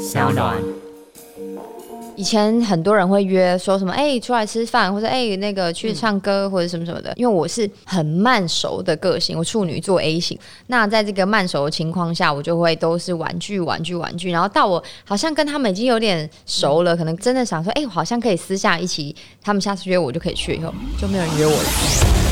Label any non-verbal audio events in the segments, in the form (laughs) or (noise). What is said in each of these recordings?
小暖。以前很多人会约说什么，哎、出来吃饭，或者哎、那个去唱歌，或者什么什么的。因为我是很慢熟的个性，我处女座 A 型。那在这个慢熟的情况下，我就会都是玩具、玩具、玩具。然后到我好像跟他们已经有点熟了，可能真的想说，哎、我好像可以私下一起，他们下次约我就可以去，以后就没有人约我了。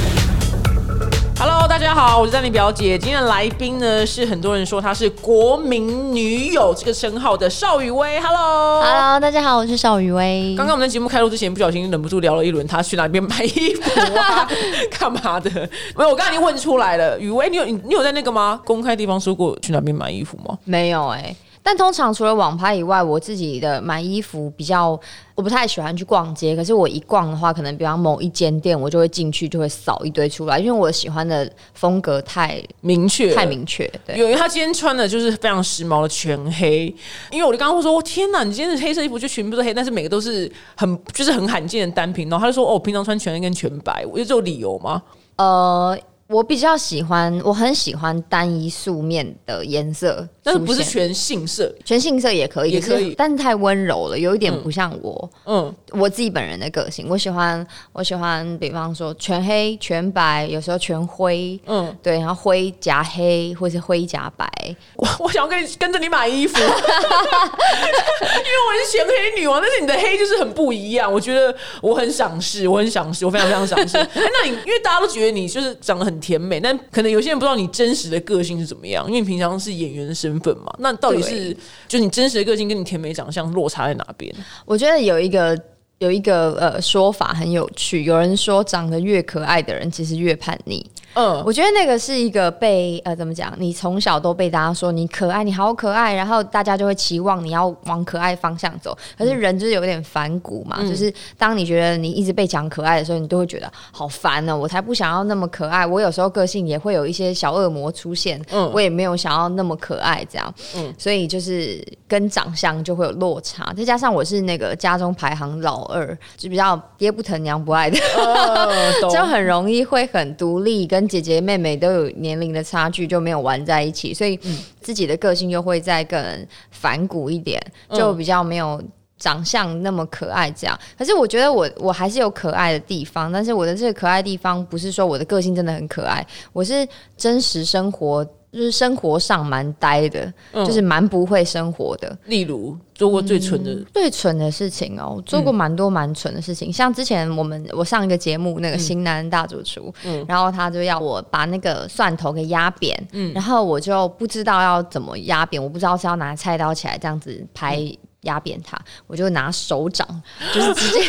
Hello，大家好，我是丹妮表姐。今天的来宾呢是很多人说她是国民女友这个称号的邵雨薇。Hello。Hello，大家好，我是邵雨薇。刚刚我们在节目开录之前，不小心忍不住聊了一轮，她去哪边买衣服啊，(laughs) 干嘛的？没有，我刚刚已经问出来了。雨薇，你有你你有在那个吗？公开地方说过去哪边买衣服吗？没有哎、但通常除了网拍以外，我自己的买衣服比较，我不太喜欢去逛街。可是我一逛的话，可能比方某一间店，我就会进去，就会扫一堆出来，因为我喜欢的风格太明确，太明确。对，有，因为他今天穿的就是非常时髦的全黑，因为我就刚刚会说，天哪，你今天的黑色衣服就全部都黑，但是每个都是很就是很罕见的单品，然后他就说，哦，我平常穿全黑跟全白，我有这种理由吗？呃，我比较喜欢，我很喜欢单一素面的颜色，但是不是全杏色？全杏色也可以，也可以。是但是太温柔了，有一点不像我。嗯，我自己本人的个性，我喜欢我喜欢，比方说全黑、全白，有时候全灰，嗯。嗯，对，然后灰夹黑或是灰夹白，我我想要跟你跟着你买衣服，因为我是全黑女王，但是你的黑就是很不一样，我觉得我很赏识，我很赏识，我非常非常赏识。哎那你因为大家都觉得你就是长得很甜美，但可能有些人不知道你真实的个性是怎么样，因为你平常是演员的身份嘛，那到底是就你真实的个性跟你甜美长相落差在哪边？我觉得有一个有一个呃说法很有趣，有人说长得越可爱的人其实越叛逆。嗯，我觉得那个是一个被呃怎么讲，你从小都被大家说你可爱，你好可爱，然后大家就会期望你要往可爱方向走。可是人就是有点反骨嘛，就是当你觉得你一直被讲可爱的时候，你都会觉得好烦哦，我才不想要那么可爱。我有时候个性也会有一些小恶魔出现，嗯我也没有想要那么可爱这样，嗯所以就是跟长相就会有落差。再加上我是那个家中排行老二，就比较爹不疼娘不爱的。(laughs) 就很容易会很独立，跟姐姐妹妹都有年龄的差距，就没有玩在一起，所以自己的个性又会再更反骨一点，就比较没有。长相那么可爱，这样，可是我觉得我我还是有可爱的地方，但是我的这个可爱地方不是说我的个性真的很可爱，我是真实生活，就是生活上蛮呆的，就是蛮不会生活的。例如做过最蠢的，最蠢的事情哦，我做过蛮多蛮蠢的事情，像之前我们我上一个节目那个新南大主厨，然后他就要我把那个蒜头给压扁，然后我就不知道要怎么压扁，我不知道是要拿菜刀起来这样子拍。压扁它，我就拿手掌，(laughs) 就是直接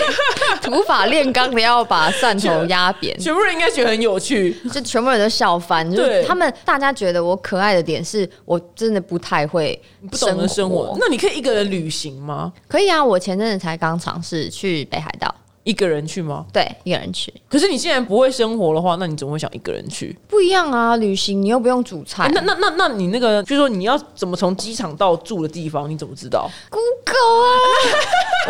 土法炼钢的要把蒜头压扁，全部人应该觉得很有趣。就全部人都笑翻。就是对他们大家觉得我可爱的点是我真的不太会不懂得生活，那你可以一个人旅行吗？可以啊，我前阵子才刚尝试去北海道，一个人去吗？对，一个人去，可是你既然不会生活的话，那你怎么会想一个人去？不一样啊。旅行你又不用煮菜、哎那那那那你那个，就是说你要怎么从机场到住的地方，你怎么知道？Google 啊，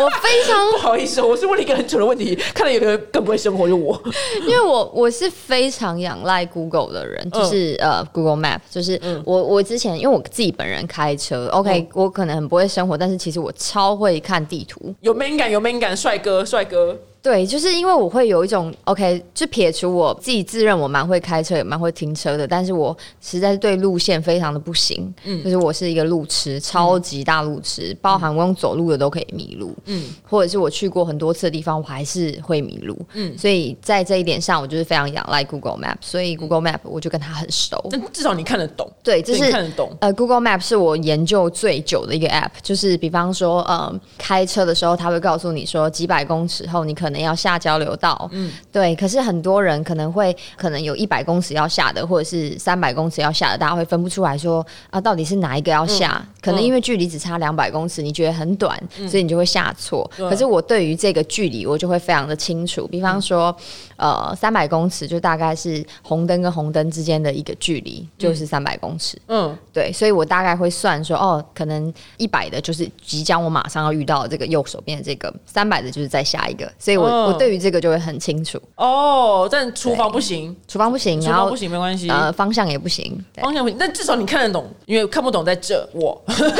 (laughs) 我非常不好意思，我是问了一个很蠢的问题，看来有个人更不会生活，就我。因为我我是非常仰赖 Google 的人，就是、呃 Google Map，就是我我之前因为我自己本人开车，OK，、我可能很不会生活，但是其实我超会看地图。有 man 感，有 man 感，帅哥，帅哥。对，就是因为我会有一种 OK，就撇除我自己自认我蛮会开车，也蛮会停车的，但是我实在是对路线非常的不行。嗯，就是我是一个路痴，超级大路痴，包含我用走路的都可以迷路。嗯，或者是我去过很多次的地方，我还是会迷路。嗯，所以在这一点上，我就是非常仰赖 Google Map，所以 Google Map 我就跟他很熟。但至少你看得懂，对，这是看得懂。呃，Google Map 是我研究最久的一个 App，就是比方说，呃，开车的时候，他会告诉你说几百公尺后你可能要下交流道，嗯，对。可是很多人可能会可能有一百公尺要下的，或者是三百公尺要下的，大家会分不出来说啊，到底是哪一个要下？可能因为距离只差两百公尺，你觉得很短，所以你就会下错。可是我对于这个距离，我就会非常的清楚。比方说，呃，三百公尺就大概是红灯跟红灯之间的一个距离，就是三百公尺。嗯，对，所以我大概会算说，哦，可能一百的就是即将我马上要遇到的这个右手边的这个，三百的就是再下一个，所以我、嗯。我对于这个就会很清楚。哦，但厨房不行，厨房不行，然后厨房不行没关系，呃方向也不行，方向不行，但至少你看得懂，因为看不懂在这我，(laughs) 我真的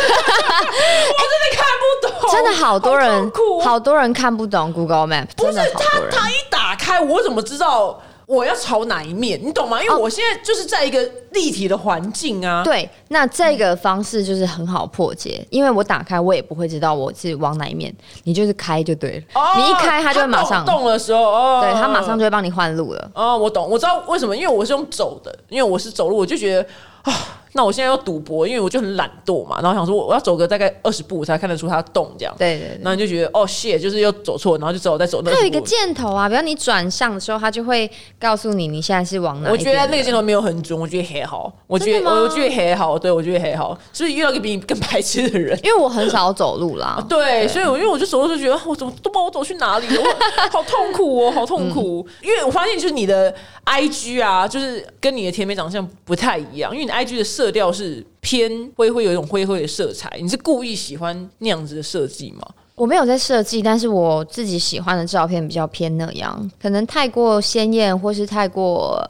看不懂，真的好多人好哦好多人看不懂 Google Map，不是他。他一打开，我怎么知道我要朝哪一面？你懂吗？因为哦我现在就是在一个立体的环境啊。对，那这个方式就是很好破解，因为我打开我也不会知道我是往哪一面，你就是开就对了。哦你一开它就会马上，动动的时候，哦，对，它马上就会帮你换路了。哦，我懂，我知道为什么，因为我是用走的，因为我是走路，我就觉得啊，那我现在要赌博，因为我就很懒惰嘛，然后想说我我要走个大概二十步才看得出它动这样，对对对。然后你就觉得哦谢，就是又走错，然后就只好再走那它有一个箭头啊，比如你转向的时候，它就会告诉你你现在是往哪一我。觉得那个箭头没有很准，我觉得还好，我觉得我觉得还好，对我觉得还好，是不是遇到一个比你更白痴的人？因为我很少走路啦。(laughs) 对，所以我因为我就走的时候觉得我怎么都不知道我走去哪里了，我好痛苦哦，好痛苦。因为我发现就是你的 I G 啊，就是跟你的甜美长相不太一样，因为你 I G 的色调是偏灰灰，有一种灰灰的色彩，你是故意喜欢那样子的设计吗？我没有在设计，但是我自己喜欢的照片比较偏那样，可能太过鲜艳，或是太过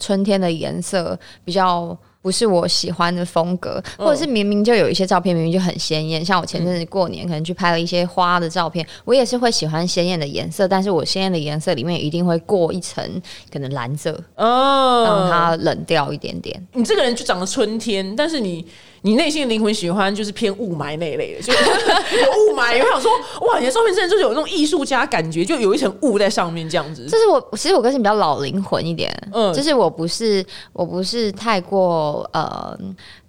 春天的颜色比较。不是我喜欢的风格，或者是明明就有一些照片明明就很鲜艳，像我前阵子过年可能去拍了一些花的照片，我也是会喜欢鲜艳的颜色，但是我鲜艳的颜色里面一定会过一层可能蓝色，让哦，它冷掉一点点。你这个人就长得春天，但是你你内心的灵魂喜欢就是偏雾霾那一类的，就 (laughs) 有雾霾。我想说，哇，你的照片真的就是有那种艺术家感觉，就有一层雾在上面这样子。就是我，其实我个性比较老灵魂一点，嗯就是我不是我不是太过呃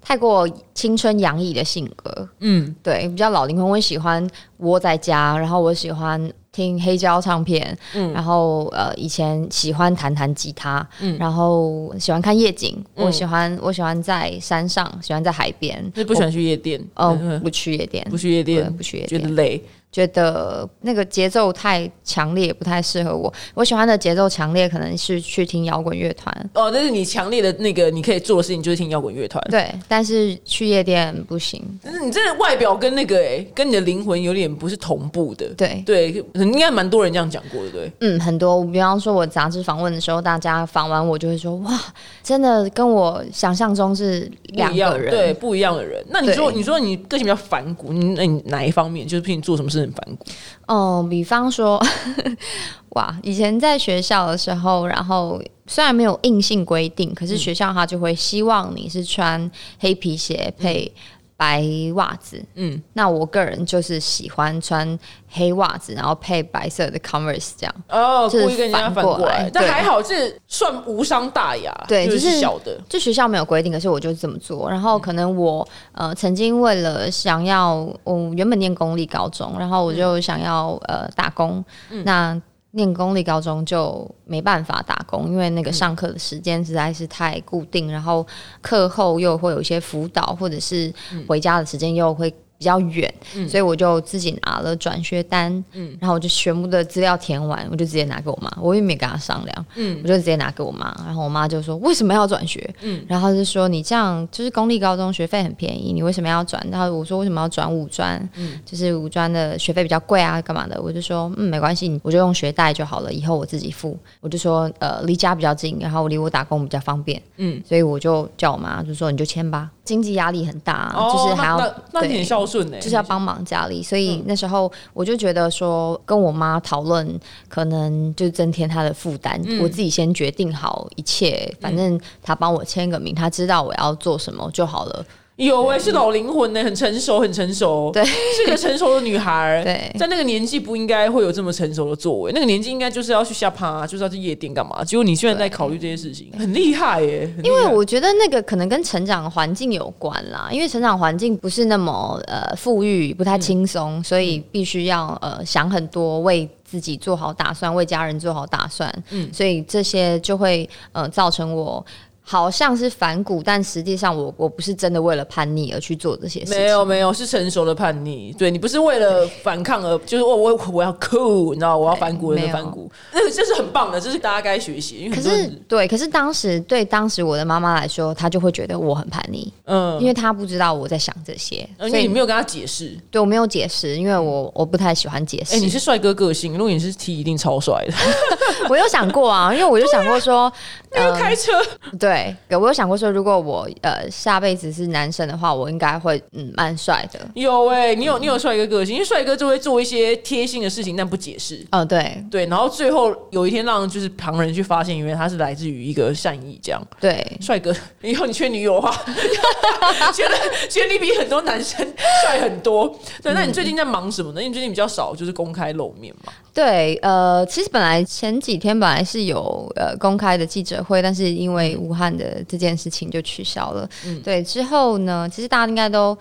太过青春洋溢的性格，嗯，对，比较老灵魂。我喜欢窝在家，然后我喜欢听黑胶唱片，嗯。然后呃以前喜欢弹弹吉他，嗯。然后喜欢看夜景，嗯。我喜欢我喜欢在山上，喜欢在海边，就是不喜欢去夜店，哦嗯。不去夜店，不去夜店，不去夜店。觉店得累。觉得那个节奏太强烈，不太适合我。我喜欢的节奏强烈，可能是去听摇滚乐团。哦，但是你强烈的那个你可以做的事情就是听摇滚乐团。对，但是去夜店不行。但是你这个外表跟那个哎、跟你的灵魂有点不是同步的。对，对，应该蛮多人这样讲过的，对。嗯，很多。比方说，我杂志访问的时候，大家访完我就会说：“哇，真的跟我想象中是两不一样个人。”对，不一样的人。那你说，你说你个性比较反骨，你那你哪一方面就是譬如你做什么事很反骨？嗯，比方说，(laughs) 哇，以前在学校的时候，然后虽然没有硬性规定，可是学校他就会希望你是穿黑皮鞋配白袜子。嗯，那我个人就是喜欢穿黑袜子，然后配白色的 Converse 这样。哦，就是故意跟人家反过来但还好，这算无伤大雅，就对就是是小的。就学校没有规定，可是我就是这么做。然后可能我呃曾经为了想要，我原本念公立高中，然后我就想要呃打工，那。念公立高中就没办法打工，因为那个上课的时间实在是太固定，然后课后又会有一些辅导，或者是回家的时间又会比较远，所以我就自己拿了转学单，然后我就全部的资料填完，我就直接拿给我妈，我也没跟她商量，我就直接拿给我妈，然后我妈就说为什么要转学？然后她就说你这样就是公立高中学费很便宜，你为什么要转？然后我说为什么要转五专？就是五专的学费比较贵啊，干嘛的？我就说嗯没关系，我就用学贷就好了，以后我自己付。我就说呃离家比较近，然后离我打工比较方便，嗯，所以我就叫我妈就说你就签吧，经济压力很大就是还要那那那你对很孝顺呢，就是要帮忙家里，所以那时候我就觉得说，跟我妈讨论，可能就增添她的负担。我自己先决定好一切，反正她帮我签个名，她知道我要做什么就好了。有哎、是老灵魂呢、很成熟，很成熟，对，是个成熟的女孩儿。对在那个年纪不应该会有这么成熟的作为，那个年纪应该就是要去下趴，就是要去夜店干嘛？结果你居然在考虑这些事情，很厉害耶、因为我觉得那个可能跟成长环境有关啦，因为成长环境不是那么呃富裕，不太轻松，所以必须要呃想很多，为自己做好打算，为家人做好打算。嗯，所以这些就会呃造成我。好像是反骨，但实际上我我不是真的为了叛逆而去做这些事情。没有没有是成熟的叛逆，对你不是为了反抗而就是我我我要酷，你知道我要反骨我要反骨，(laughs) 那个这是很棒的，这是大家该学习。因为可是对，可是当时对当时我的妈妈来说，她就会觉得我很叛逆，嗯，因为她不知道我在想这些，因所以你没有跟她解释。对我没有解释，因为我我不太喜欢解释。哎、你是帅哥个性，如果你是 T，一定超帅的。(laughs) (laughs) 我有想过啊，因为我就想过说，那个开车，对，我有想过说，如果我呃下辈子是男生的话，我应该会嗯蛮帅的。有哎、你有你有帅哥个性，因为帅哥就会做一些贴心的事情，但不解释。哦，对对，然后最后有一天让就是旁人去发现，因为他是来自于一个善意这样。对，帅哥，以后你缺女友的话，觉得觉得你比很多男生帅很多。对，那你最近在忙什么呢？因为你最近比较少就是公开露面嘛。对，呃，其实本来前几天本来是有呃公开的记者会，但是因为武汉的这件事情就取消了。对，之后呢，其实大家应该都。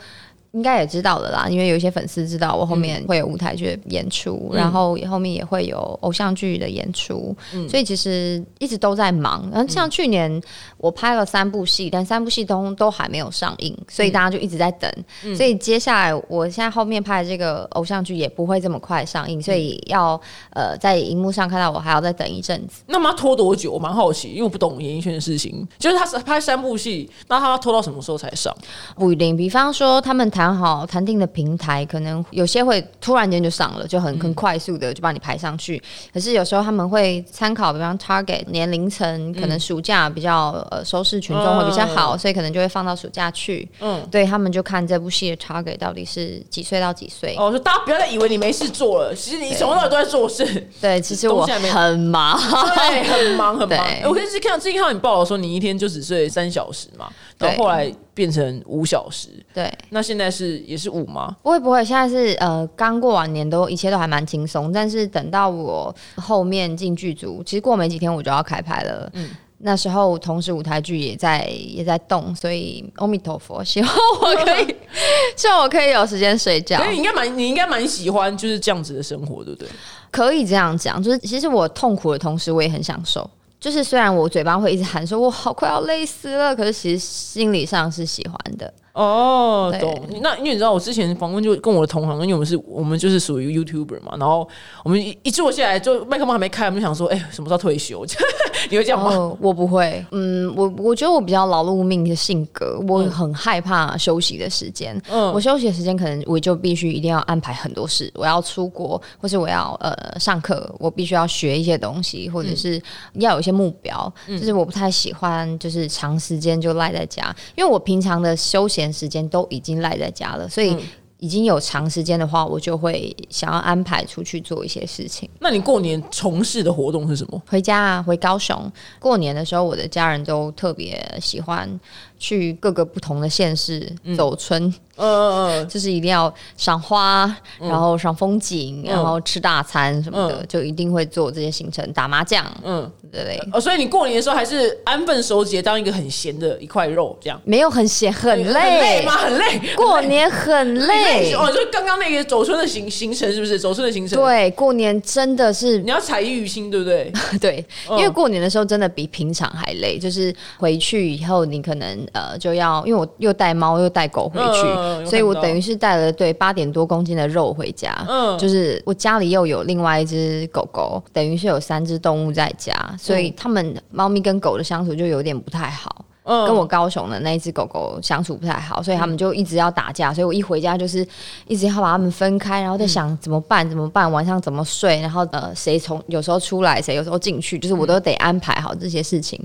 应该也知道的啦，因为有一些粉丝知道我后面会有舞台剧的演出，然后后面也会有偶像剧的演出，所以其实一直都在忙。然后像去年我拍了三部戏，但三部戏都都还没有上映，所以大家就一直在等。所以接下来我现在后面拍的这个偶像剧也不会这么快上映，所以要呃在荧幕上看到我还要再等一阵子。那么他拖多久？我蛮好奇，因为我不懂演艺圈的事情。就是他是拍三部戏，那他要拖到什么时候才上？不一定，比方说他们谈好谈定的平台，可能有些会突然间就上了，就很很快速的就把你排上去。可是有时候他们会参考，比方 target 年龄层，可能暑假比较呃收视群众会比较好，所以可能就会放到暑假去。嗯，对他们就看这部戏的 target 到底是几岁到几岁。哦，就大家不要再以为你没事做了，其实你从头到尾都在做事。对，其实我很忙。对，很忙很忙。(laughs) 我可是看到最近看到你报道说，你一天就只睡三小时嘛，然后后来变成五小时，对，那现在是也是五吗？不会不会，现在是呃刚过完年都一切都还蛮轻松，但是等到我后面进剧组，其实过没几天我就要开拍了。嗯。那时候同时舞台剧也在也在动，所以阿弥陀佛，希望我可以，(laughs) 希望我可以有时间睡觉你应该蛮你应该蛮喜欢就是这样子的生活，对不对？可以这样讲，就是其实我痛苦的同时，我也很享受。就是虽然我嘴巴会一直喊说我好快要累死了，可是其实心理上是喜欢的。哦，对懂。那因为你知道，我之前访问就跟我的同行，因为我们是我们就是属于 YouTuber 嘛，然后我们一一坐下来，就麦克风还没开，我们就想说，哎、什么时候退休？(laughs) 你会这样吗？哦，我不会。嗯，我我觉得我比较劳碌命的性格，我很害怕休息的时间。嗯我休息的时间可能我就必须一定要安排很多事，我要出国，或是我要呃上课，我必须要学一些东西，或者是要有一些目标。就是我不太喜欢就是长时间就赖在家，因为我平常的休闲时间都已经赖在家了，所以。已经有长时间的话，我就会想要安排出去做一些事情。那你过年从事的活动是什么？回家啊，回高雄过年的时候，我的家人都特别喜欢去各个不同的县市走村，嗯嗯嗯，就是一定要赏花，然后赏风景，然后吃大餐什么的，就一定会做这些行程，打麻将，嗯嗯，对对？哦，所以你过年的时候还是安分守己，当一个很闲的一块肉这样。没有很闲，很很累累吗？？很累。过年很累。哦，就刚刚那个走村的行行程是不是？走村的行程，，对，过年真的是你要采衣娱新，对不对？(laughs) 对，嗯因为过年的时候真的比平常还累，就是回去以后你可能呃就要，因为我又带猫又带狗回去，所以我等于是带了对八点多公斤的肉回家。嗯就是我家里又有另外一只狗狗，等于是有三只动物在家，所以它们猫咪跟狗的相处就有点不太好。嗯。跟我高雄的那一只狗狗相处不太好，所以他们就一直要打架，所以我一回家就是一直要把它们分开，然后在想怎么办怎么办，晚上怎么睡，然后呃谁从有时候出来，谁有时候进去，就是我都得安排好这些事情，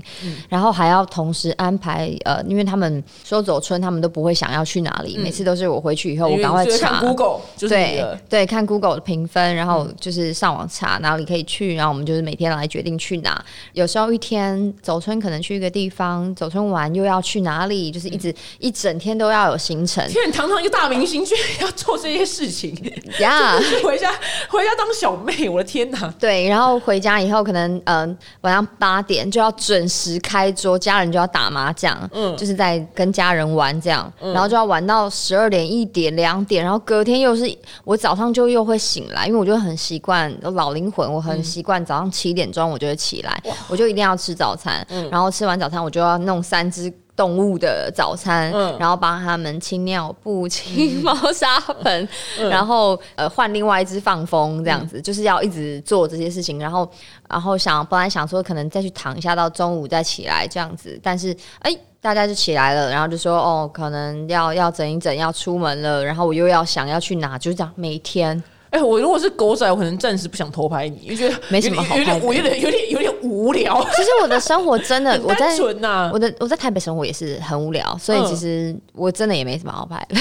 然后还要同时安排呃，因为他们说走春，他们都不会想要去哪里，每次都是我回去以后我赶快查。Google，对。对，看 Google 的评分，然后就是上网查哪里可以去，然后我们就是每天来决定去哪。有时候一天走春可能去一个地方，走春完又要去哪里，就是一直、一整天都要有行程。天，你堂堂一个大明星，居然要做这些事情，(laughs) 呀。(laughs) 回家回家当小妹，我的天哪！对，然后回家以后可能嗯、呃晚上八点就要准时开桌，家人就要打麻将，嗯。就是在跟家人玩这样，然后就要玩到十二点、一点、两点，然后隔天又是我早上就又会醒来，因为我就很习惯老灵魂，我很习惯早上七点钟我就会起来，我就一定要吃早餐，嗯。然后吃完早餐我就要弄三只。动物的早餐，嗯然后帮他们清尿布、清猫砂盆，然后呃换另外一只放风，这样子、就是要一直做这些事情。然后然后想本来想说可能再去躺一下到中午再起来这样子，但是哎。大家就起来了，然后就说哦，可能要要整一整，要出门了，然后我又要想要去哪，就这样每天哎、我如果是狗仔，我可能暂时不想偷拍你，因为觉得没什么好拍的有点我有点有点有点无聊，其实我的生活真的，单在纯呐、我的我在台北生活也是很无聊，所以嗯其实我真的也没什么好拍的。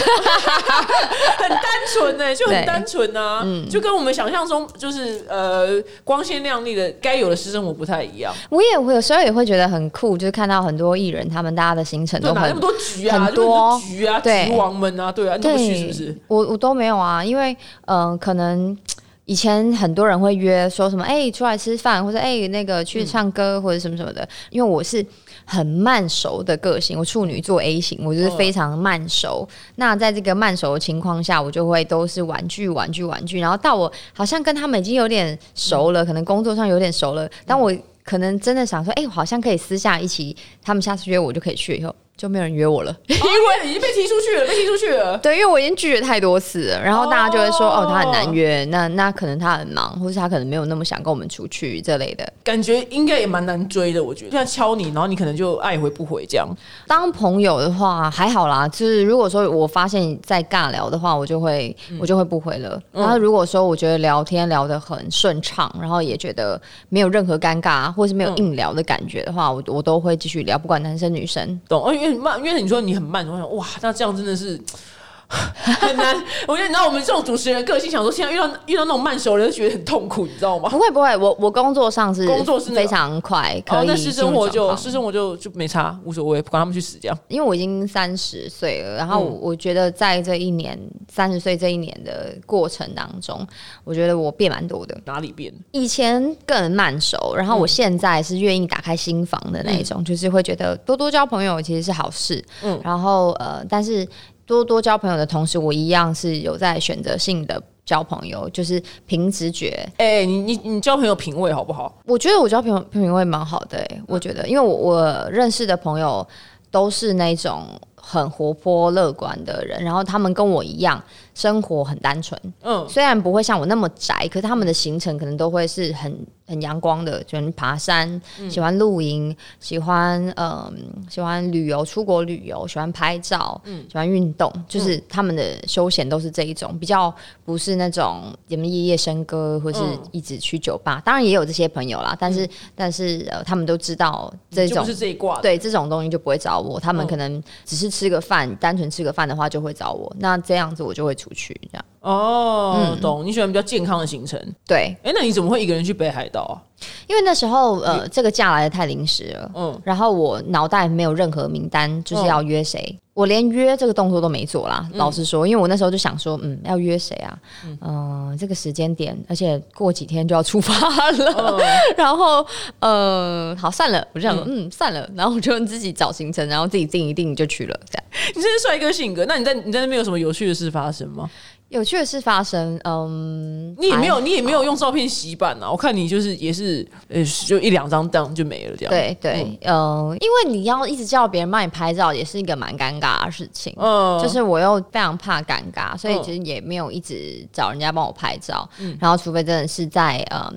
很单纯呢、就很单纯啊，就跟我们想象中就是呃光鲜亮丽的该有的私生活不太一样。我也会有时候也会觉得很酷，就是看到很多艺人他们大家的行程，都很那么多局啊，很多局啊，对局王们啊，对啊，你都不去是不是？我我都没有啊，因为嗯、呃可能。以前很多人会约说什么，哎、出来吃饭，或者哎、那个去唱歌，或者什么什么的。因为我是很慢熟的个性，我处女座 A 型，我就是非常慢熟。那在这个慢熟的情况下，我就会都是玩具、玩具、玩具。然后到我好像跟他们已经有点熟了，可能工作上有点熟了，当我可能真的想说，哎、我好像可以私下一起，他们下次约我就可以去，以后就没有人约我了。(laughs) 因为已经被踢出去了，被踢出去了。对，因为我已经拒绝太多次了，然后大家就会说，哦哦，他很难约，那那可能他很忙，或是他可能没有那么想跟我们出去这类的。感觉应该也蛮难追的，我觉得。像敲你，然后你可能就爱回不回这样。当朋友的话还好啦，就是如果说我发现在尬聊的话，我就会、我就会不回了。然后如果说我觉得聊天聊得很顺畅，然后也觉得没有任何尴尬或是没有硬聊的感觉的话，我我都会继续聊，不管男生女生。懂？哦，很慢，因为你说你很慢，我想哇，那这样真的是 (laughs) 很难。我觉得你知道我们这种主持人个性，想说现在遇到遇到那种慢熟人，就觉得很痛苦，你知道吗？不会不会，我我工作上是工作是非常快，可哦，以那私生活就私生活就就没差，无所谓，管他们去死这样。因为我已经三十岁了，然后我觉得在这一年三十岁这一年的过程当中，我觉得我变蛮多的。哪里变？以前更慢熟，然后嗯我现在是愿意打开心房的那一种，就是会觉得多多交朋友其实是好事。嗯嗯，然后呃，但是多多交朋友的同时，我一样是有在选择性的交朋友，就是凭直觉。哎、你你你交朋友品味好不好？我觉得我交朋友品味蛮好的、欸，我觉得，因为我我认识的朋友都是那种很活泼乐观的人，然后他们跟我一样，生活很单纯，嗯，虽然不会像我那么宅，可是他们的行程可能都会是很很阳光的，喜欢爬山，喜欢露营，喜欢嗯、喜欢旅游，出国旅游，喜欢拍照，嗯。喜欢运动，就是他们的休闲都是这一种，比较不是那种什么夜夜笙歌或是嗯。一直去酒吧。当然也有这些朋友啦，但是、但是呃，他们都知道这种就是这一挂。对这种东西就不会找我，他们嗯。可能只是吃个饭，单纯吃个饭的话就会找我，那这样子我就会出去这样。哦，嗯懂。你喜欢比较健康的行程。对，哎、那你怎么会一个人去北海道啊？因为那时候呃，这个假来的太临时了，嗯，然后我脑袋没有任何名单，就是要约谁，我连约这个动作都没做啦。老实说，因为我那时候就想说，嗯，要约谁啊？嗯、这个时间点，而且过几天就要出发了，(laughs) 然后呃，好算了，我就想说，嗯，算了，然后我就自己找行程，然后自己定一定就去了，这样。你真是帅哥性格。那你在你在那边有什么有趣的事发生吗？有趣的事发生，嗯，你也没有，你也没有用照片洗版啊。我看你就是也是，呃，就一两张当就没了这样。对对，呃，因为你要一直叫别人帮你拍照，也是一个蛮尴尬的事情。嗯，就是我又非常怕尴尬，所以嗯其实也没有一直找人家帮我拍照。然后除非真的是在嗯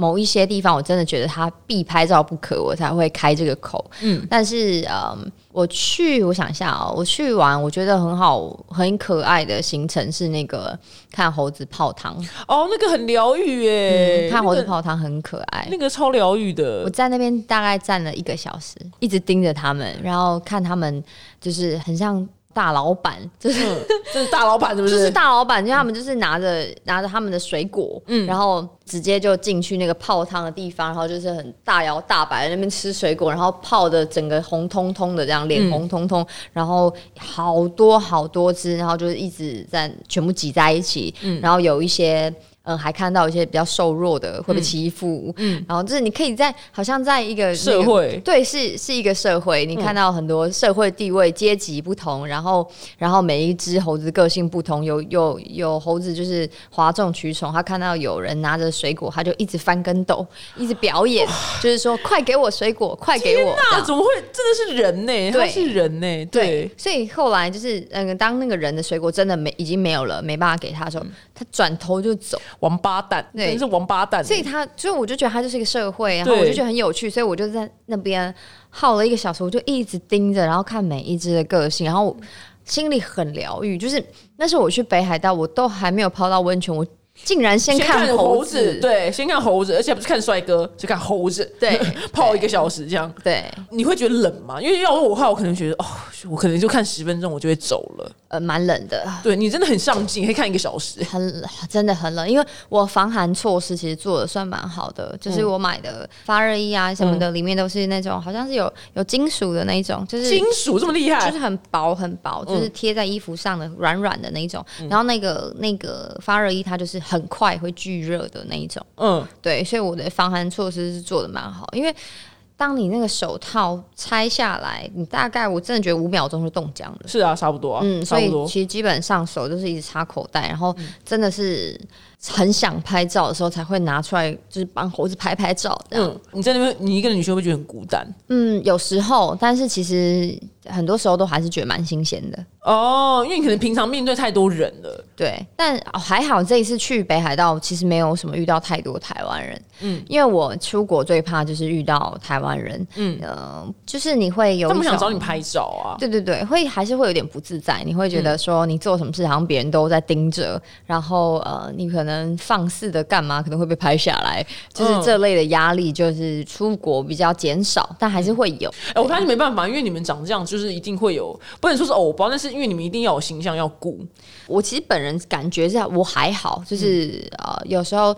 某一些地方，我真的觉得它必拍照不可，我才会开这个口。嗯但是嗯，我去，我想一下哦，我去玩，我觉得很好、很可爱的行程是那个看猴子泡汤。哦，那个很疗愈耶，嗯看猴子泡汤很可爱。那个超疗愈的我。在那边大概站了一个小时，一直盯着他们，然后看他们就是很像大老板，就是嗯，这是大老板是不？就是是大老板，因为他们就是拿着拿着他们的水果，嗯然后直接就进去那个泡汤的地方，然后就是很大摇大摆在那边吃水果，然后泡的整个红彤彤的这样，脸嗯红彤彤，然后好多好多只，然后就是一直在全部挤在一起，嗯然后有一些。嗯，还看到一些比较瘦弱的会被欺负，嗯然后就是你可以在好像在一个、那个社会对，是是一个社会，你看到很多社会地位、阶级不同，然后然后每一只猴子个性不同，有有有猴子就是哗众取宠，他看到有人拿着水果，他就一直翻跟斗，一直表演，就是说快给我水果，快给我。那怎么会真的是人呢？他对是人呢，对，所以后来就是，嗯，当那个人的水果真的没已经没有了，没办法给他的时候，他转头就走。王八蛋，对真是王八蛋。所以他，所以我就觉得他就是一个社会，然后我就觉得很有趣，所以我就在那边耗了一个小时，我就一直盯着，然后看每一只的个性，然后我心里很疗愈。就是那时候我去北海道，我都还没有泡到温泉，我竟然先先看猴子，对，先看猴子，而且不是看帅哥，是看猴子，对 (laughs) 泡一个小时这样。对，你会觉得冷吗？因为要是我的话，我可能觉得哦，我可能就看十分钟，我就会走了。呃，蛮冷的。对你真的很上进，可以看一个小时。很真的很冷，因为我防寒措施其实做的算蛮好的，就是我买的发热衣啊什么的，里面都是那种好像是有有金属的那一种，就是金属这么厉害，就是很薄很薄，就是贴在衣服上的软软的那一种。然后那个那个发热衣它就是很快会聚热的那一种，嗯，对，所以我的防寒措施是做的蛮好，因为。当你那个手套拆下来，你大概我真的觉得五秒钟就冻僵了。是啊，差不多啊，嗯，所以差不多。其实基本上手就是一直插口袋，然后真的是很想拍照的时候才会拿出来，就是帮猴子拍拍照。嗯，你在那边，你一个女生会觉得很孤单？嗯，有时候，但是其实很多时候都还是觉得蛮新鲜的。哦，因为你可能平常面对太多人了。对，但、哦还好这一次去北海道，其实没有什么遇到太多台湾人。嗯，因为我出国最怕就是遇到台湾人。嗯，呃，就是你会有他们想找你拍照啊。对对对，会还是会有点不自在，你会觉得说你做什么事好像别人都在盯着，然后呃，你可能放肆的干嘛可能会被拍下来，就是嗯这类的压力，就是出国比较减少，但还是会有。哎、我发现没办法，因为你们长这样，就是一定会有，不能说是偶包，但是因为你们一定要有形象要顾。我其实本人感觉是我还好，就是、呃，有时候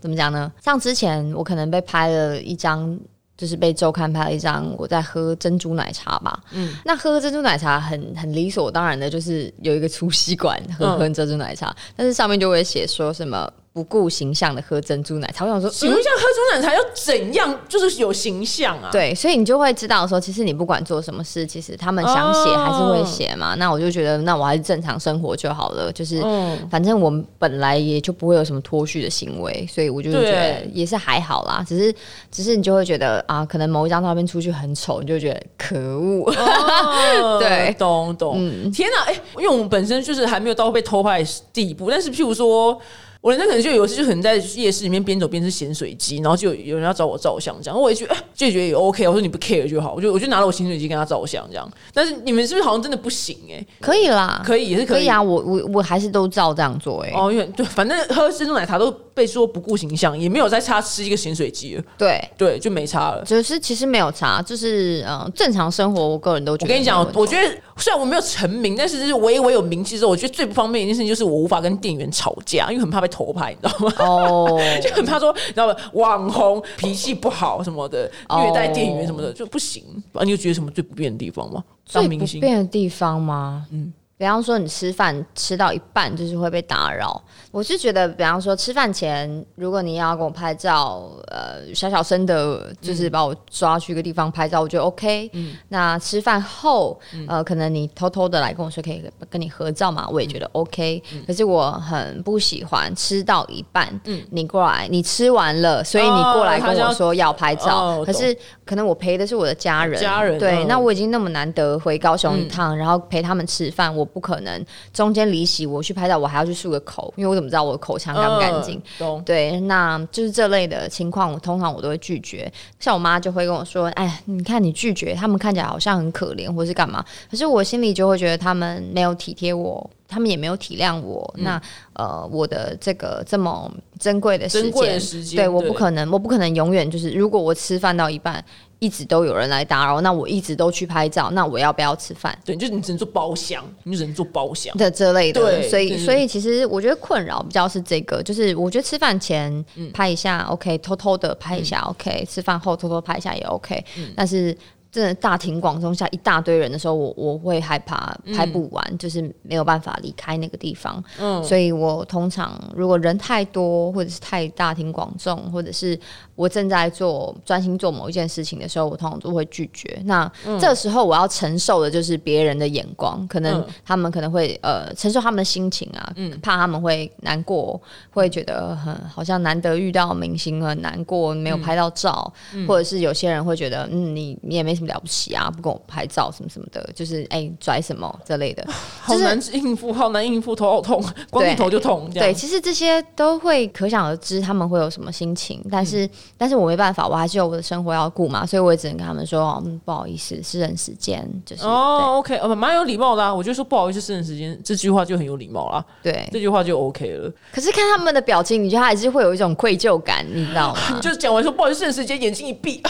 怎么讲呢？像之前我可能被拍了一张。就是被周刊拍了一张我在喝珍珠奶茶吧，嗯，那喝珍珠奶茶很很理所当然的，就是有一个粗吸管喝嗯。喝珍珠奶茶，但是上面就会写说什么不顾形象的喝珍珠奶茶，我想说，请问一下，喝猪奶茶要怎样，就是有形象啊？，对，所以你就会知道说，其实你不管做什么事，其实他们想写哦还是会写嘛。那我就觉得，那我还是正常生活就好了。就是，嗯反正我们本来也就不会有什么脱序的行为，所以我就觉得也是还好啦。只是，只是你就会觉得啊，可能某一张照片出去很丑，你就觉得可恶。哦 (laughs) 对懂懂。天哪，哎、因为我们本身就是还没有到被偷拍的地步，但是譬如说。我人生可能就有一次就可能在夜市里面边走边吃咸水鸡，然后就有有人要找我照相，这样我也觉得、哎就觉得也 OK，我说你不 care 就好，我就我就拿了我咸水鸡跟他照相这样。但是你们是不是好像真的不行哎、可以啦，可以也是可以。可以啊，我我我还是都照这样做哎、哦，因为对，反正喝珍珠奶茶都被说不顾形象，也没有再差吃一个咸水鸡了，对。对，就没差了。就是其实没有差，就是嗯正常生活，我个人都觉得我跟你讲我觉得虽然我没有成名，但是就是我一我有名气之后，我觉得最不方便一件事情就是我无法跟店员吵架，因为很怕被偷拍，你知道吗？哦，(laughs) 就很怕说，你知道吗？网红脾气不好什么的，哦虐待店员什么的就不行。啊，你有觉得什么最不便的地方吗？最不当明星，便的地方吗？嗯，比方说你吃饭吃到一半就是会被打扰，我是觉得，比方说吃饭前，如果你要跟我拍照，呃，小小声的，就是把我抓去一个地方拍照，我觉得 OK。嗯，那吃饭后，呃，可能你偷偷的来跟我说可以跟你合照嘛，我也觉得 OK。可是我很不喜欢吃到一半，嗯。你过来，你吃完了，所以你过来跟我说要拍照，哦可是可能我陪的是我的家人，家人对，嗯那我已经那么难得回高雄一趟，然后陪他们吃饭，我不可能中间离席我去拍照，我还要去漱个口，因为我怎么知道我的口腔干不干净？嗯？对，那就是这类的情况，我通常我都会拒绝。像我妈就会跟我说：“哎，你看你拒绝，他们看起来好像很可怜，或是干嘛？”可是我心里就会觉得他们没有体贴我，他们也没有体谅我。嗯那呃，我的这个这么珍贵的时间，时间，对，我不可能，我不可能永远就是，如果我吃饭到一半，一直都有人来打扰，那我一直都去拍照，那我要不要吃饭？对，就是你只能做包厢，你只能做包厢。的这类的，对所以所以其实我觉得困扰比较是这个，就是我觉得吃饭前嗯拍一下、OK，偷偷的拍一下、OK，吃饭后偷偷拍一下也 OK，、但嗯是。真的大庭广众下一大堆人的时候，我我会害怕拍不完，就是没有办法离开那个地方。嗯。所以我通常如果人太多，或者是太大庭广众，或者是我正在做专心做某一件事情的时候，我通常都会拒绝。那、这时候我要承受的就是别人的眼光，可能嗯。他们可能会呃承受他们的心情啊，怕他们会难过，会觉得很好像难得遇到明星很难过，没有拍到照，或者是有些人会觉得嗯你你也没什么什么了不起啊？不跟我拍照什么什么的，就是哎拽什么之类的，(laughs) 好难应付，好难应付，头好痛，光一头就痛。对，其实这些都会可想而知，他们会有什么心情。但是，但是我没办法，我还是有我的生活要顾嘛，所以我也只能跟他们说，嗯，不好意思，私人时间就是。哦，OK，呃，蛮有礼貌的，啊我就说不好意思，私人时间这句话就很有礼貌啦。对，这句话就 OK 了。可是看他们的表情，你觉得还是会有一种愧疚感，你知道吗？(laughs) 就是讲完说不好意思，私人时间，眼睛一闭，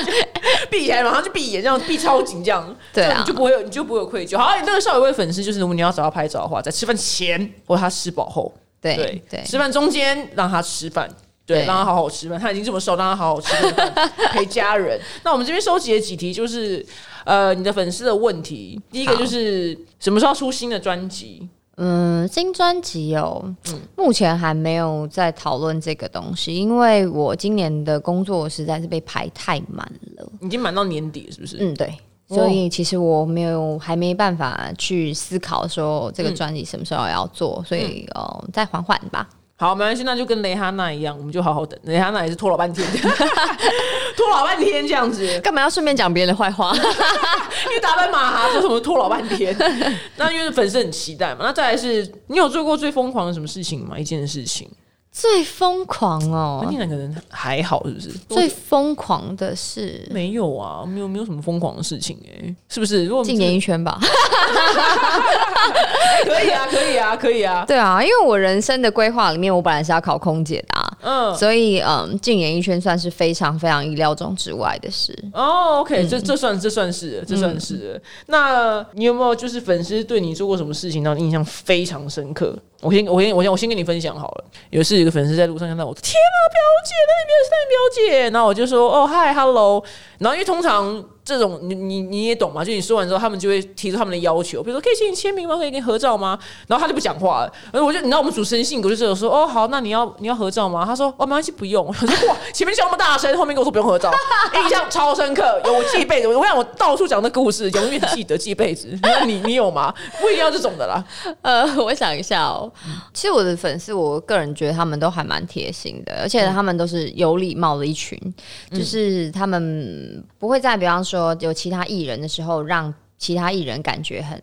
(laughs) 闭起来，马上就闭眼，这样闭超紧，这样，对啊，你就不会有，你就不会有愧疚。好，你那个少有位粉丝，就是如果你要找他拍照的话，在吃饭前或他吃饱后，对对，吃饭中间让他吃饭。对，让他好好吃饭。他已经这么瘦，让他好好吃饭，陪家人。(laughs) 那我们这边收集了几题，就是呃，你的粉丝的问题。第一个就是什么时候出新的专辑？嗯，新专辑哦，目前还没有在讨论这个东西，因为我今年的工作实在是被排太满了，已经满到年底，是不是？嗯，对。所以其实我没有，还没办法去思考说这个专辑什么时候要做，所以哦，再缓缓吧。好，没关系，那就跟雷哈娜一样，我们就好好等。雷哈娜也是拖老半天，(laughs) 拖老半天这样子，干嘛要顺便讲别人的坏话？(laughs) 因为打扮马哈说什么拖老半天，(laughs) 那因为粉丝很期待嘛。那再来是，你有做过最疯狂的什么事情吗？一件事情。最疯狂哦，那可能还好，是不是？最疯狂的是没有啊，没有没有什么疯狂的事情哎，是不是？如果进演艺圈吧，(laughs) 可以啊，可以啊，可以啊。对啊，因为我人生的规划里面，我本来是要考空姐的，嗯，所以嗯，进演艺圈算是非常非常意料中之外的事。哦，OK，这这算这算是这算是。那你有没有就是粉丝对你做过什么事情让你印象非常深刻？我先我先我先我先跟你分享好了，有一次一个粉丝在路上看到我，天啊，表姐，那你表是那表姐，然后我就说，哦，嗨，hello，然后因为通常。这种你你你也懂嘛？就你说完之后，他们就会提出他们的要求，比如说可以请你签名吗？可以跟你合照吗？然后他就不讲话了。而我就你知道我们主持人性格就是说哦好，那你要你要合照吗？他说哦没关系不用。(laughs) 我说哇前面叫那么大声，后面跟我说不用合照，(laughs) 印象超深刻，有我记一辈子。我想我到处讲的故事，永远记得记一辈子。(laughs) 你你有吗？不一定要这种的啦。呃，我想一下哦。其实我的粉丝，我个人觉得他们都还蛮贴心的，而且他们都是有礼貌的一群，就是他们不会在比方说。说有其他艺人的时候，让其他艺人感觉很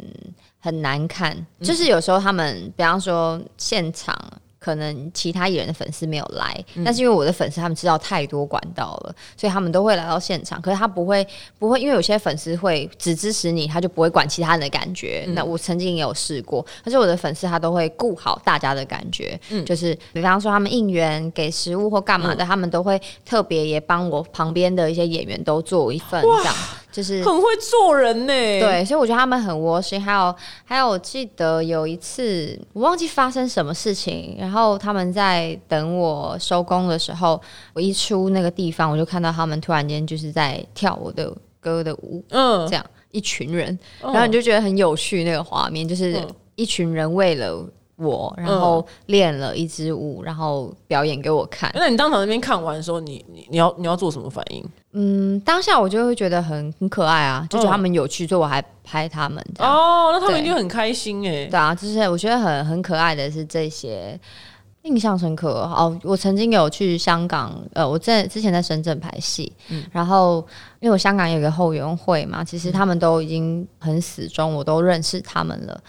很难看，就是有时候他们，比方说现场。可能其他艺人的粉丝没有来，但是因为我的粉丝他们知道太多管道了，所以他们都会来到现场。可是他不会不会，因为有些粉丝会只支持你，他就不会管其他人的感觉。那我曾经也有试过，但是我的粉丝他都会顾好大家的感觉，嗯就是比方说他们应援给食物或干嘛的，他们都会特别也帮我旁边的一些演员都做一份这样。就是很会做人呢，对，所以我觉得他们很窝心。还有，还有，我记得有一次，我忘记发生什么事情，然后他们在等我收工的时候，我一出那个地方，我就看到他们突然间就是在跳我的歌的舞，嗯，这样一群人，然后你就觉得很有趣，那个画面就是一群人为了。我然后练了一支舞，然后表演给我看。那你当场那边看完的时候，你你你要你要做什么反应？嗯，当下我就会觉得很很可爱啊，就觉得他们有趣，所以我还拍他们。哦，那他们一定很开心哎。对啊，就是我觉得很很可爱的是这些印象深刻哦。我曾经有去香港，呃，我在之前在深圳拍戏，然后因为我香港有个后援会嘛，其实他们都已经很死忠，我都认识他们了。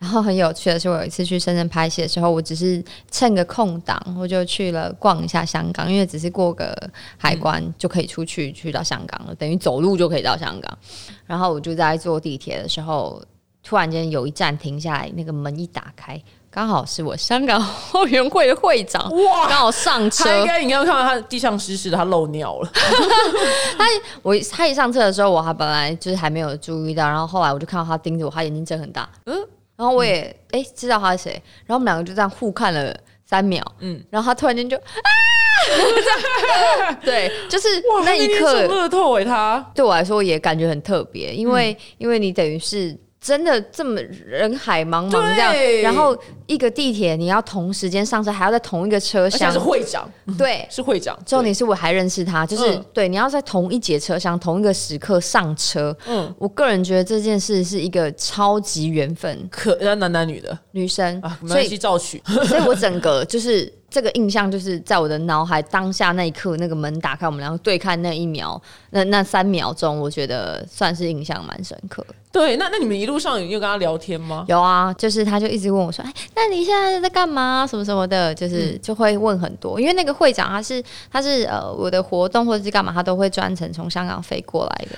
然后很有趣的是，我有一次去深圳拍戏的时候，我只是趁个空档，我就去了逛一下香港，因为只是过个海关就可以出去去到香港了，等于走路就可以到香港。然后我就在坐地铁的时候，突然间有一站停下来，那个门一打开，刚好是我香港 (laughs) 后援会的会长，哇，刚好上车。应该应该看到他地上湿湿的，他漏尿了。(laughs) 他我他一上车的时候，我还本来就是还没有注意到，然后后来我就看到他盯着我，他眼睛睁很大，嗯。然后我也哎知道他是谁，然后我们两个就这样互看了三秒，嗯，然后他突然间就啊，(laughs) 对，就是那一刻，乐透哎，他。对我来说也感觉很特别，因为因为你等于是。真的这么人海茫茫这样，然后一个地铁你要同时间上车，还要在同一个车厢。是会长，对，(laughs) 是会长。重点是我还认识他，就是对，你要在同一节车厢、同一个时刻上车。嗯，我个人觉得这件事是一个超级缘分。可那男男女的女生啊，没关系，照取。(laughs) 所以我整个就是这个印象就是在我的脑海当下那一刻，那个门打开，我们两个对看那一秒，那那三秒钟，我觉得算是印象蛮深刻。对，那那你们一路上有有跟他聊天吗？有啊，就是他就一直问我说：“哎，那你现在在干嘛？什么什么的？”就是就会问很多，因为那个会长他是他是呃我的活动或者是干嘛，他都会专程从香港飞过来的。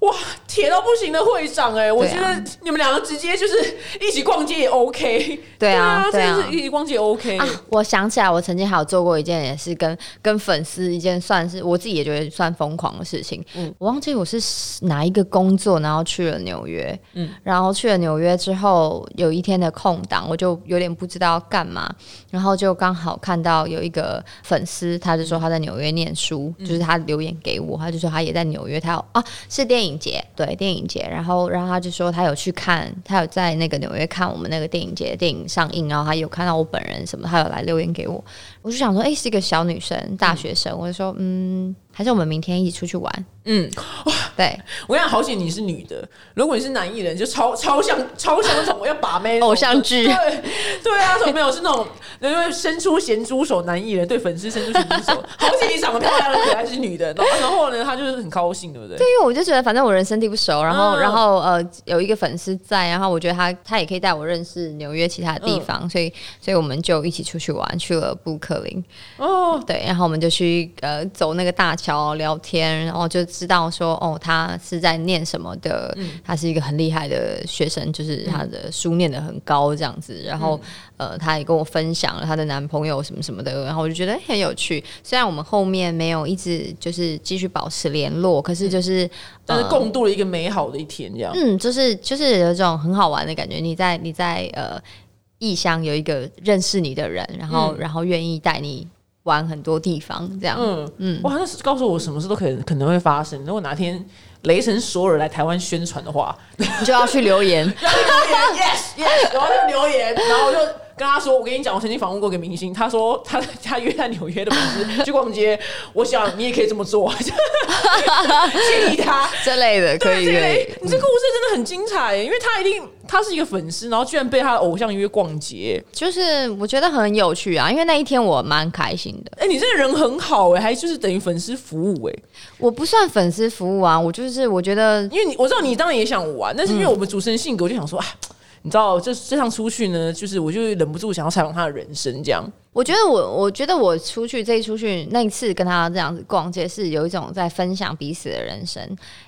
哇，铁到不行的会长哎，我觉得你们两个直接就是一起逛街也 OK。对啊，对啊，一起逛街 OK 啊。我想起来，我曾经还有做过一件也是跟跟粉丝一件算是我自己也觉得算疯狂的事情。嗯，我忘记我是哪一个工作，然后去了纽约。嗯，然后去了纽约之后，有一天的空档，我就有点不知道干嘛，然后就刚好看到有一个粉丝，他就说他在纽约念书，就是他留言给我，他就说他也在纽约，他有啊是电影。影节对电影节，然后然后他就说他有去看，他有在那个纽约看我们那个电影节电影上映，然后他有看到我本人什么，他有来留言给我，我就想说，哎，是一个小女生，大学生，我就说，嗯。还是我们明天一起出去玩？嗯，(laughs) 对。我讲好险你是女的，如果你是男艺人，就超超像超像那种要把妹偶像剧，对对啊，怎么没有是那种因为伸出咸猪手男艺人对粉丝伸出咸猪手，(laughs) 好险你长得漂亮的可爱是女的，然后然后呢，他就是很高兴，对不对？对，因为我就觉得反正我人生地不熟，然后然后呃有一个粉丝在，然后我觉得他他也可以带我认识纽约其他的地方，所以所以我们就一起出去玩，去了布克林。哦，对，然后我们就去呃走那个大桥聊天。然后就知道说，哦，他是在念什么的，他是一个很厉害的学生，就是他的书念的很高这样子。然后，呃，他也跟我分享了他的男朋友什么什么的，然后我就觉得很有趣。虽然我们后面没有一直就是继续保持联络，可是就是但是共度了一个美好的一天，这样。嗯，就是就是有这种很好玩的感觉。你在你在呃异乡有一个认识你的人，然后然后愿意带你。玩很多地方，这样，嗯嗯，哇，那是告诉我什么事都可能可能会发生。如果哪天雷神索尔来台湾宣传的话，你就要去留言，(laughs) 要留言，yes yes，然后就留言，然后我就。跟他说，我跟你讲，我曾经访问过一个明星，他说 (laughs) 他他约在纽约的粉丝去逛街，我想你也可以这么做，建议他这类的可以。你这故事真的很精彩，因为他一定他是一个粉丝，然后居然被他的偶像约逛街，就是我觉得很有趣啊，因为那一天我蛮开心的。哎，你这个人很好哎，还就是等于粉丝服务哎，我不算粉丝服务啊，我就是我觉得，因为你我知道你当然也想玩，但是因为我们主持人性格，我就想说啊。你知道，这这趟出去呢，就是我就忍不住想要采访他的人生，这样。我觉得我，我觉得我出去这一出去那一次跟他这样子逛街，是有一种在分享彼此的人生。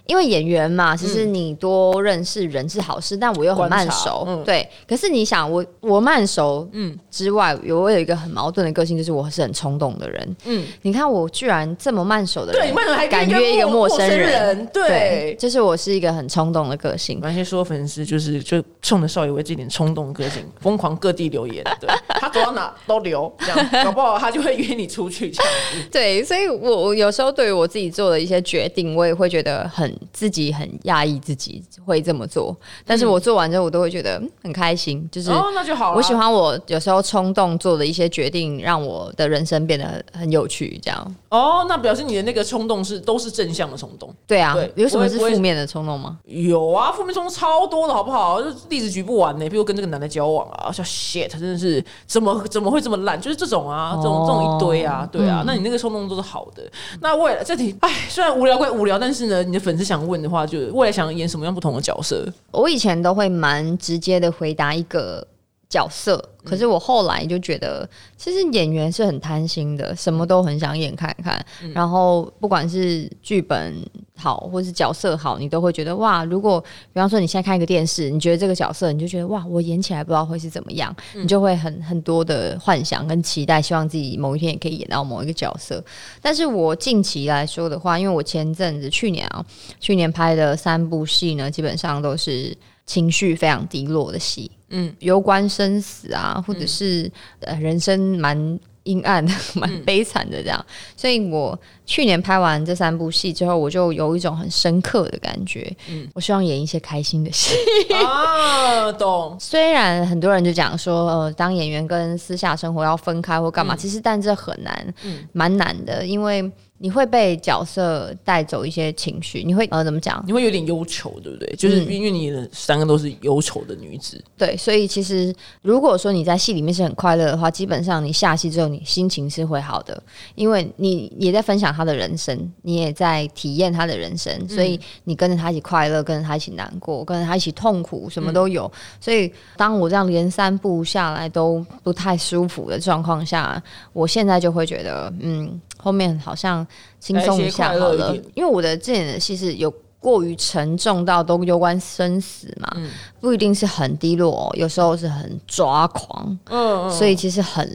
因为演员嘛，其实你多认识人是好事，但我又很慢熟，对。可是你想，我我慢熟，嗯，之外，有我有一个很矛盾的个性，就是我是很冲动的人，嗯。你看我居然这么慢熟的人，对，慢熟还敢约一个陌生人，对，就是我是一个很冲动的个性。那些说粉丝就是就冲着邵雨薇这点冲动个性，疯狂各地留言，对他走到哪都留，这样 (laughs) 搞不好。他就会约你出去这样子，(laughs) 对，所以我我有时候对于我自己做的一些决定，我也会觉得很自己很压抑自己会这么做，但是我做完之后，我都会觉得很开心，就是哦，那就好。我喜欢我有时候冲动做的一些决定，让我的人生变得很有趣，这样。哦，那表示你的那个冲动是都是正向的冲动，对啊，有什么是负面的冲动吗？有啊，负面冲动超多的好不好？就例子举不完呢，比如跟这个男的交往啊，叫 shit，真的是怎么怎么会这么烂？就是这种啊。这种这种一堆啊，对啊，那你那个冲动都是好的。那未来这题，哎，虽然无聊归无聊，但是呢，你的粉丝想问的话，就是未来想演什么样不同的角色？我以前都会蛮直接的回答一个角色。可是我后来就觉得，其实演员是很贪心的，什么都很想演看看。然后不管是剧本好，或是角色好，你都会觉得哇！如果比方说你现在看一个电视，你觉得这个角色，你就觉得哇，我演起来不知道会是怎么样，你就会很很多的幻想跟期待，希望自己某一天也可以演到某一个角色。但是我近期来说的话，因为我前阵子去年啊，去年拍的三部戏呢，基本上都是情绪非常低落的戏。嗯，攸关生死啊，或者是呃人生蛮阴暗、(laughs) 蛮悲惨的这样，所以我去年拍完这三部戏之后，我就有一种很深刻的感觉。嗯，我希望演一些开心的戏啊，懂。(laughs) 虽然很多人就讲说，呃，当演员跟私下生活要分开或干嘛，其实但这很难，嗯，蛮难的，因为。你会被角色带走一些情绪，你会呃怎么讲？你会有点忧愁，对不对？就是因为你的三个都是忧愁的女子，对，所以其实如果说你在戏里面是很快乐的话，基本上你下戏之后，你心情是会好的，因为你也在分享他的人生，你也在体验他的人生，所以你跟着他一起快乐，跟着他一起难过，跟着他一起痛苦，什么都有。所以当我这样连三步下来都不太舒服的状况下，我现在就会觉得，嗯。后面好像轻松一下好了，因为我的这演的戏是有过于沉重到都攸关生死嘛，不一定是很低落，有时候是很抓狂，嗯，所以其实很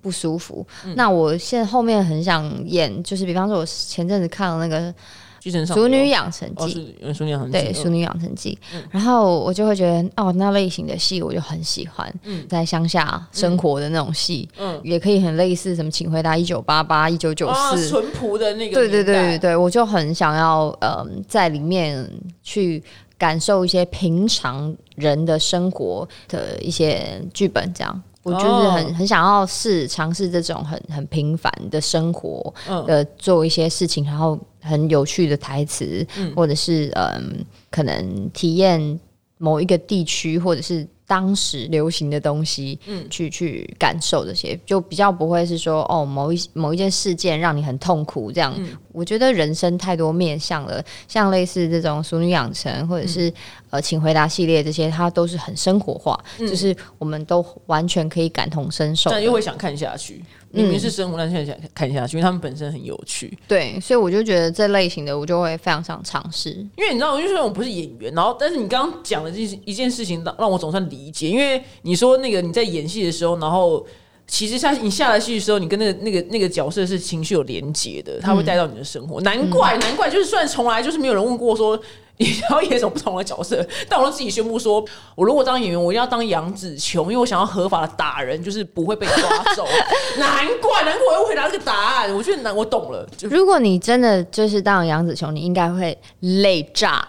不舒服。那我现在后面很想演，就是比方说，我前阵子看了那个。《熟女养成记》熟女养成对《熟女养成记》，然后我就会觉得哦，那类型的戏我就很喜欢。在乡下生活的那种戏，嗯，也可以很类似什么《请回答一九八八》《一九九四》淳朴的那个。对对对对对，我就很想要呃，在里面去感受一些平常人的生活的一些剧本，这样。我就是很很想要试尝试这种很很平凡的生活的做一些事情，然后很有趣的台词，或者是嗯，可能体验某一个地区或者是。当时流行的东西，嗯，去去感受这些，就比较不会是说哦，某一某一件事件让你很痛苦这样。我觉得人生太多面向了，像类似这种《熟女养成》或者是呃，请回答系列这些，它都是很生活化，就是我们都完全可以感同身受，但又会想看下去。明明是生活，但现在想看下去，因为他们本身很有趣。对，所以我就觉得这类型的我就会非常想尝试。因为你知道，因为我不是演员，然后但是你刚刚讲的这一件事情，让让我总算理解。因为你说那个你在演戏的时候，然后其实下你下了戏的时候，你跟那个那个那个角色是情绪有连结的，他会带到你的生活。难怪难怪，就是虽然从来就是没有人问过说。(laughs) 你要演一种不同的角色？但我都自己宣布说，我如果当演员，我一定要当杨紫琼，因为我想要合法的打人，就是不会被抓走。(laughs) 难怪，难怪我又回答这个答案。我觉得难，我懂了。如果你真的就是当杨紫琼，你应该会累炸。(laughs)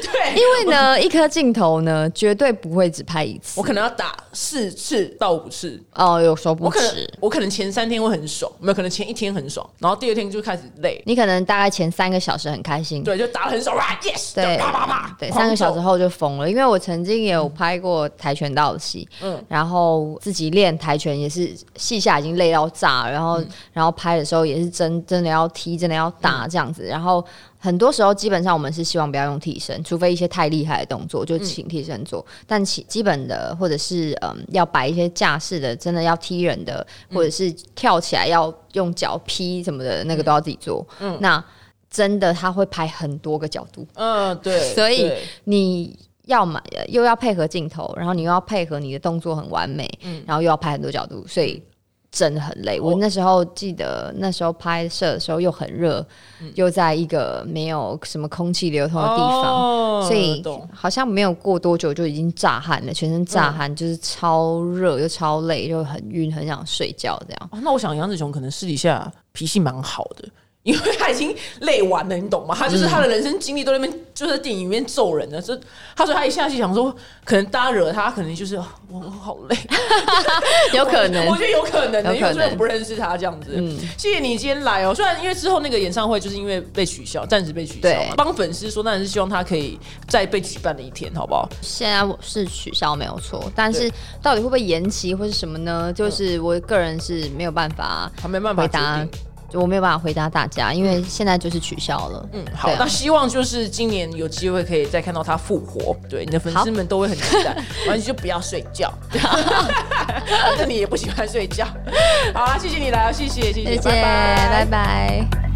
对，因为呢，一颗镜头呢，绝对不会只拍一次。我可能要打四次到五次。哦，有时候不止。我可能前三天会很爽，没有可能前一天很爽，然后第二天就开始累。你可能大概前三个小时很开心，对，就。打很少，yes，对，啪啪啪，对，三个小时后就疯了。因为我曾经也有拍过跆拳道的戏，嗯，然后自己练跆拳也是戏下已经累到炸，然后然后拍的时候也是真真的要踢，真的要打这样子。然后很多时候基本上我们是希望不要用替身，除非一些太厉害的动作就请替身做。但其基本的或者是嗯要摆一些架势的，真的要踢人的，或者是跳起来要用脚劈什么的那个都要自己做。嗯，那。真的，他会拍很多个角度。嗯，对。所以你要么又要配合镜头，然后你又要配合你的动作很完美，嗯，然后又要拍很多角度，所以真的很累。我那时候记得，那时候拍摄的时候又很热，又在一个没有什么空气流通的地方，所以好像没有过多久就已经炸汗了，全身炸汗，就是超热又超累，就很晕，很想睡觉这样。那我想杨子琼可能私底下脾气蛮好的。因为他已经累完了，你懂吗？他就是他的人生经历都在那边，就在电影里面揍人的。所以他说他一下去想说，可能大家惹他，可能就是我我好累，(laughs) 有可能，我觉得有可能的，因为虽然不认识他这样子。嗯，谢谢你今天来哦。虽然因为之后那个演唱会就是因为被取消，暂时被取消嘛。帮粉丝说，当然是希望他可以再被举办的一天，好不好？现在我是取消没有错，但是到底会不会延期或是什么呢？就是我个人是没有办法，他没办法回答。我没有办法回答大家，因为现在就是取消了。嗯，好，那希望就是今年有机会可以再看到他复活。对，你的粉丝们都会很期待。(laughs) 完全就不要睡觉，反正你也不喜欢睡觉。好，谢谢你来，谢谢，谢谢，拜拜，拜拜。